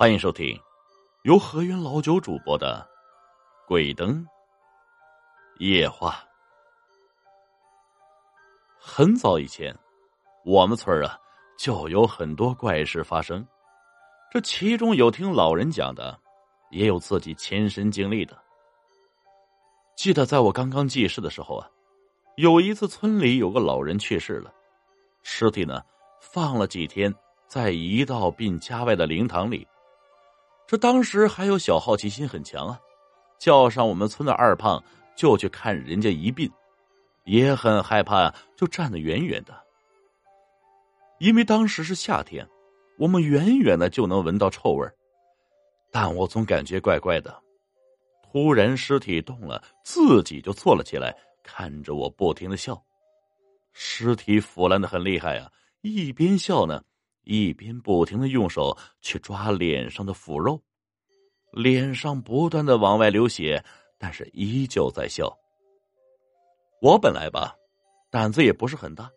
欢迎收听由河源老九主播的《鬼灯夜话》。很早以前，我们村啊就有很多怪事发生，这其中有听老人讲的，也有自己亲身经历的。记得在我刚刚记事的时候啊，有一次村里有个老人去世了，尸体呢放了几天，在一道殡家外的灵堂里。这当时还有小好奇心很强啊，叫上我们村的二胖就去看人家一病，也很害怕，就站得远远的。因为当时是夏天，我们远远的就能闻到臭味但我总感觉怪怪的。突然，尸体动了，自己就坐了起来，看着我不停的笑。尸体腐烂的很厉害啊，一边笑呢。一边不停的用手去抓脸上的腐肉，脸上不断的往外流血，但是依旧在笑。我本来吧，胆子也不是很大，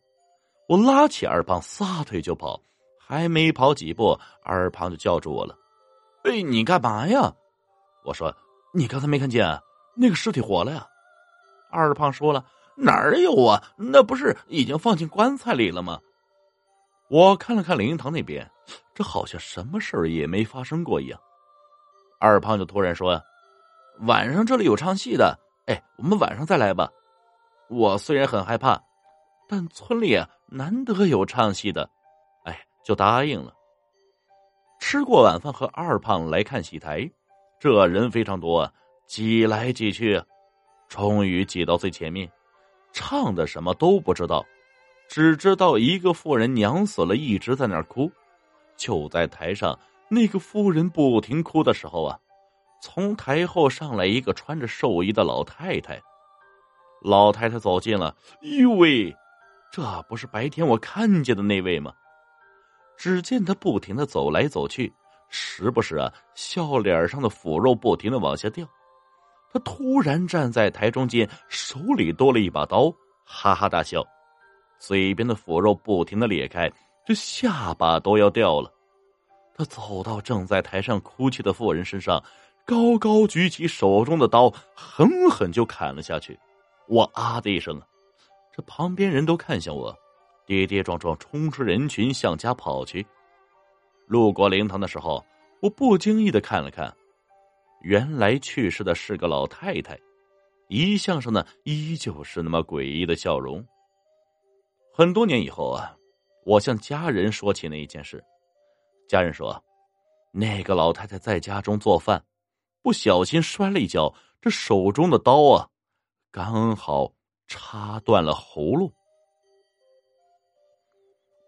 我拉起二胖撒腿就跑，还没跑几步，二胖就叫住我了：“哎，你干嘛呀？”我说：“你刚才没看见那个尸体活了呀？”二胖说了：“哪儿有啊？那不是已经放进棺材里了吗？”我看了看灵堂那边，这好像什么事儿也没发生过一样。二胖就突然说：“晚上这里有唱戏的，哎，我们晚上再来吧。”我虽然很害怕，但村里难得有唱戏的，哎，就答应了。吃过晚饭和二胖来看戏台，这人非常多，挤来挤去，终于挤到最前面，唱的什么都不知道。只知道一个妇人娘死了，一直在那儿哭。就在台上，那个妇人不停哭的时候啊，从台后上来一个穿着寿衣的老太太。老太太走近了，呦喂，这不是白天我看见的那位吗？只见她不停的走来走去，时不时啊，笑脸上的腐肉不停的往下掉。她突然站在台中间，手里多了一把刀，哈哈大笑。嘴边的腐肉不停的裂开，这下巴都要掉了。他走到正在台上哭泣的妇人身上，高高举起手中的刀，狠狠就砍了下去。我啊的一声，这旁边人都看向我，跌跌撞撞冲出人群向家跑去。路过灵堂的时候，我不经意的看了看，原来去世的是个老太太，遗像上呢依旧是那么诡异的笑容。很多年以后啊，我向家人说起那一件事，家人说，那个老太太在家中做饭，不小心摔了一跤，这手中的刀啊，刚好插断了喉咙。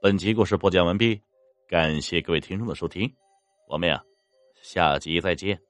本集故事播讲完毕，感谢各位听众的收听，我们呀，下集再见。